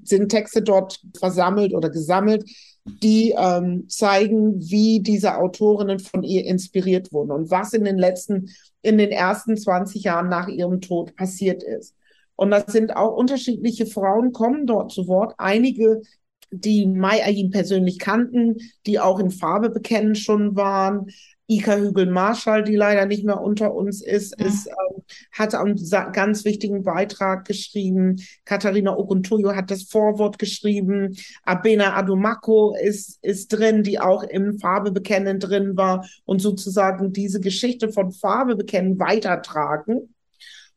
sind Texte dort versammelt oder gesammelt, die ähm, zeigen, wie diese Autorinnen von ihr inspiriert wurden und was in den letzten, in den ersten 20 Jahren nach ihrem Tod passiert ist. Und das sind auch unterschiedliche Frauen, kommen dort zu Wort. Einige, die Mai Ayim persönlich kannten, die auch in Farbe bekennen schon waren. Ika Hügel-Marschall, die leider nicht mehr unter uns ist, ja. ist ähm, hat einen ganz wichtigen Beitrag geschrieben. Katharina Oguntoyo hat das Vorwort geschrieben. Abena Adomako ist, ist drin, die auch im Farbe bekennen drin war und sozusagen diese Geschichte von Farbe bekennen weitertragen.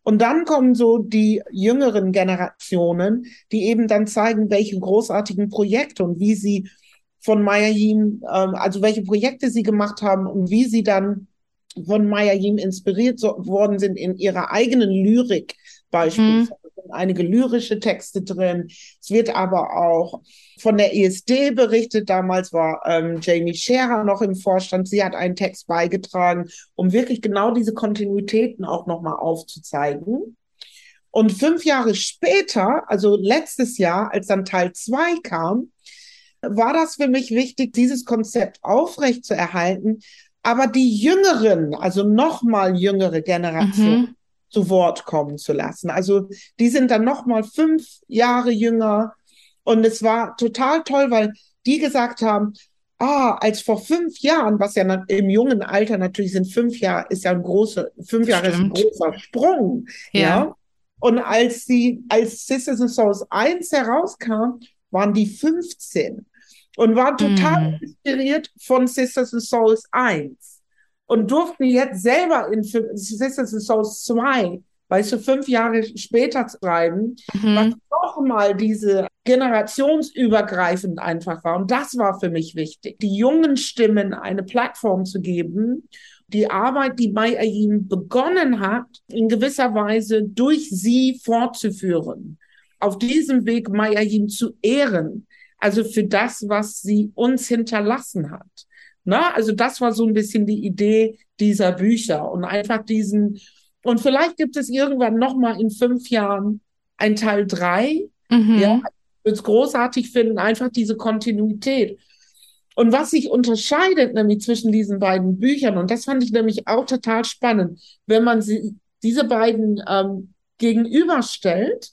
Und dann kommen so die jüngeren Generationen, die eben dann zeigen, welche großartigen Projekte und wie sie von Mayayim, ähm, also welche Projekte sie gemacht haben und wie sie dann von Mayayim inspiriert so, worden sind in ihrer eigenen Lyrik beispielsweise. Mhm. Einige lyrische Texte drin. Es wird aber auch von der ESD berichtet. Damals war ähm, Jamie Scherer noch im Vorstand. Sie hat einen Text beigetragen, um wirklich genau diese Kontinuitäten auch nochmal aufzuzeigen. Und fünf Jahre später, also letztes Jahr, als dann Teil zwei kam, war das für mich wichtig, dieses Konzept aufrecht zu erhalten, aber die jüngeren, also noch mal jüngere Generation mhm. zu Wort kommen zu lassen. Also die sind dann noch mal fünf Jahre jünger und es war total toll, weil die gesagt haben, ah, als vor fünf Jahren, was ja im jungen Alter natürlich sind, fünf Jahre ist ja ein großer, fünf Jahre Stimmt. ist ein großer Sprung. Ja. ja. Und als sie, als Sisters and Souls 1 herauskam, waren die 15 und waren total mm. inspiriert von Sisters and Souls 1 und durften jetzt selber in Sisters and Souls 2, weißt du, fünf Jahre später schreiben, mhm. was nochmal diese generationsübergreifend einfach war. Und das war für mich wichtig, die jungen Stimmen eine Plattform zu geben, die Arbeit, die Mai Ayim begonnen hat, in gewisser Weise durch sie fortzuführen. Auf diesem Weg Mai Ayim zu ehren, also für das, was sie uns hinterlassen hat. Na, also das war so ein bisschen die Idee dieser Bücher und einfach diesen, und vielleicht gibt es irgendwann nochmal in fünf Jahren ein Teil drei. Mhm. Ja, ich würde es großartig finden, einfach diese Kontinuität. Und was sich unterscheidet nämlich zwischen diesen beiden Büchern, und das fand ich nämlich auch total spannend, wenn man sie, diese beiden ähm, gegenüberstellt,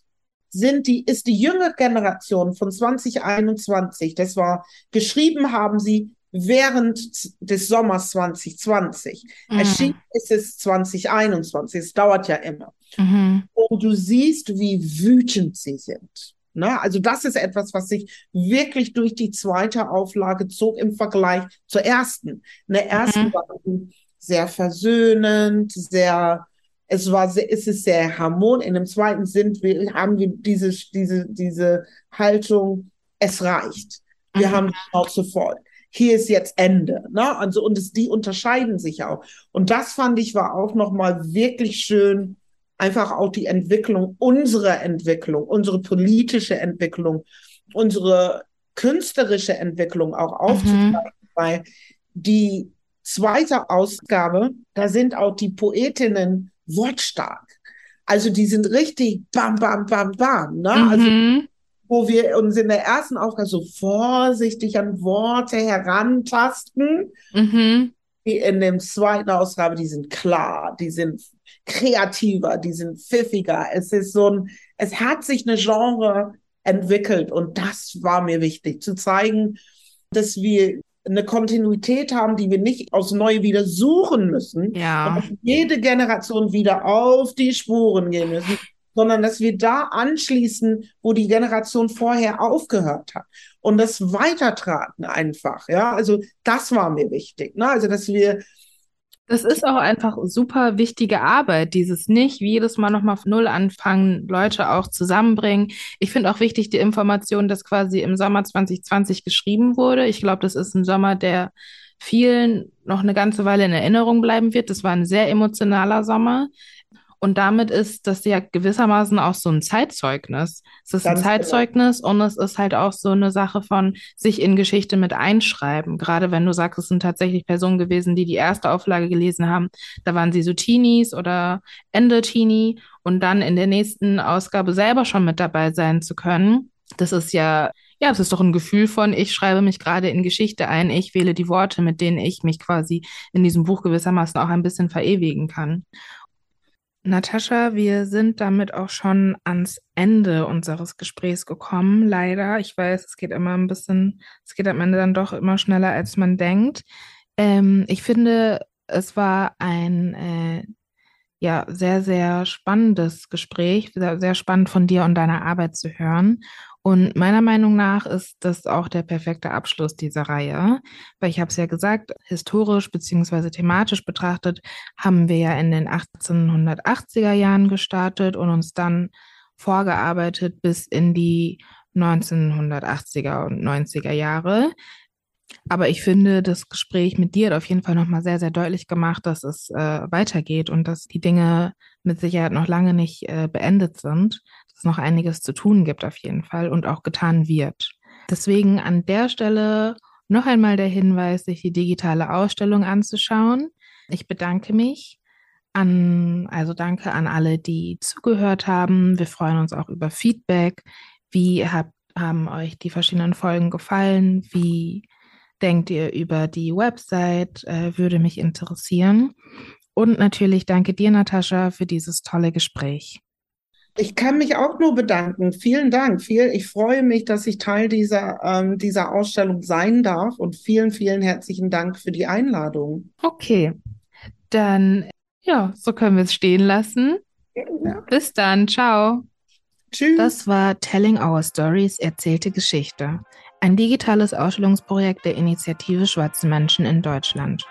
sind die, ist die jüngere Generation von 2021, das war, geschrieben haben sie während des Sommers 2020. Mhm. Erschienen ist es 2021, es dauert ja immer. Mhm. Und du siehst, wie wütend sie sind. Ne? Also das ist etwas, was sich wirklich durch die zweite Auflage zog im Vergleich zur ersten. In der ersten mhm. war sehr versöhnend, sehr es war sehr, es ist sehr harmonisch. In dem zweiten sind wir, haben wir diese, diese, diese Haltung, es reicht. Wir mhm. haben die Schnauze voll. Hier ist jetzt Ende. Ne? Also, und es, die unterscheiden sich auch. Und das fand ich war auch nochmal wirklich schön, einfach auch die Entwicklung, unsere Entwicklung, unsere politische Entwicklung, unsere künstlerische Entwicklung auch aufzuzeigen, mhm. weil die zweite Ausgabe, da sind auch die Poetinnen wortstark. Also die sind richtig bam, bam, bam, bam. Ne? Mhm. Also wo wir uns in der ersten Aufgabe so vorsichtig an Worte herantasten. Mhm. In dem zweiten Ausgabe, die sind klar, die sind kreativer, die sind pfiffiger. Es ist so ein, es hat sich eine Genre entwickelt und das war mir wichtig, zu zeigen, dass wir eine Kontinuität haben, die wir nicht aus neu wieder suchen müssen. Ja. Jede Generation wieder auf die Spuren gehen müssen, sondern dass wir da anschließen, wo die Generation vorher aufgehört hat. Und das weitertragen einfach. Ja, also das war mir wichtig. Ne? Also, dass wir das ist auch einfach super wichtige Arbeit, dieses nicht wie jedes Mal nochmal auf Null anfangen, Leute auch zusammenbringen. Ich finde auch wichtig die Information, dass quasi im Sommer 2020 geschrieben wurde. Ich glaube, das ist ein Sommer, der vielen noch eine ganze Weile in Erinnerung bleiben wird. Das war ein sehr emotionaler Sommer. Und damit ist das ja gewissermaßen auch so ein Zeitzeugnis. Es ist Ganz ein genau. Zeitzeugnis genau. und es ist halt auch so eine Sache von sich in Geschichte mit einschreiben. Gerade wenn du sagst, es sind tatsächlich Personen gewesen, die die erste Auflage gelesen haben, da waren sie so Teenies oder Ende Teenie und dann in der nächsten Ausgabe selber schon mit dabei sein zu können. Das ist ja ja, es ist doch ein Gefühl von, ich schreibe mich gerade in Geschichte ein, ich wähle die Worte, mit denen ich mich quasi in diesem Buch gewissermaßen auch ein bisschen verewigen kann. Natascha, wir sind damit auch schon ans Ende unseres Gesprächs gekommen. Leider. Ich weiß, es geht immer ein bisschen, es geht am Ende dann doch immer schneller, als man denkt. Ähm, ich finde, es war ein äh, ja sehr, sehr spannendes Gespräch, sehr, sehr spannend von dir und deiner Arbeit zu hören. Und meiner Meinung nach ist das auch der perfekte Abschluss dieser Reihe, weil ich habe es ja gesagt, historisch beziehungsweise thematisch betrachtet haben wir ja in den 1880er Jahren gestartet und uns dann vorgearbeitet bis in die 1980er und 90er Jahre. Aber ich finde, das Gespräch mit dir hat auf jeden Fall nochmal sehr, sehr deutlich gemacht, dass es äh, weitergeht und dass die Dinge mit Sicherheit noch lange nicht äh, beendet sind, es noch einiges zu tun gibt auf jeden Fall und auch getan wird. Deswegen an der Stelle noch einmal der Hinweis, sich die digitale Ausstellung anzuschauen. Ich bedanke mich an, also danke an alle, die zugehört haben. Wir freuen uns auch über Feedback. Wie hab, haben euch die verschiedenen Folgen gefallen? Wie denkt ihr über die Website? Äh, würde mich interessieren. Und natürlich danke dir, Natascha, für dieses tolle Gespräch. Ich kann mich auch nur bedanken. Vielen Dank. Viel, ich freue mich, dass ich Teil dieser, ähm, dieser Ausstellung sein darf und vielen, vielen herzlichen Dank für die Einladung. Okay, dann ja, so können wir es stehen lassen. Ja. Bis dann. Ciao. Tschüss. Das war Telling Our Stories, erzählte Geschichte. Ein digitales Ausstellungsprojekt der Initiative Schwarze Menschen in Deutschland.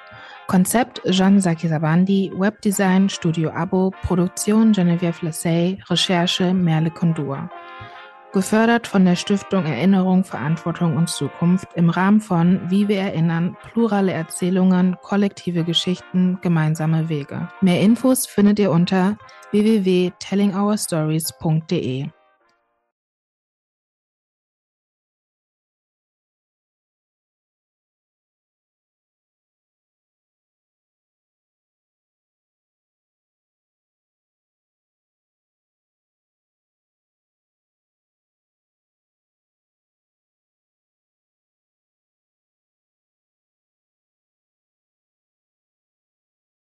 Konzept Jean Sakisabandi, Webdesign Studio Abo, Produktion Geneviève Lessay, Recherche Merle Kondur. Gefördert von der Stiftung Erinnerung, Verantwortung und Zukunft im Rahmen von Wie wir erinnern, plurale Erzählungen, kollektive Geschichten, gemeinsame Wege. Mehr Infos findet ihr unter www.tellingourstories.de.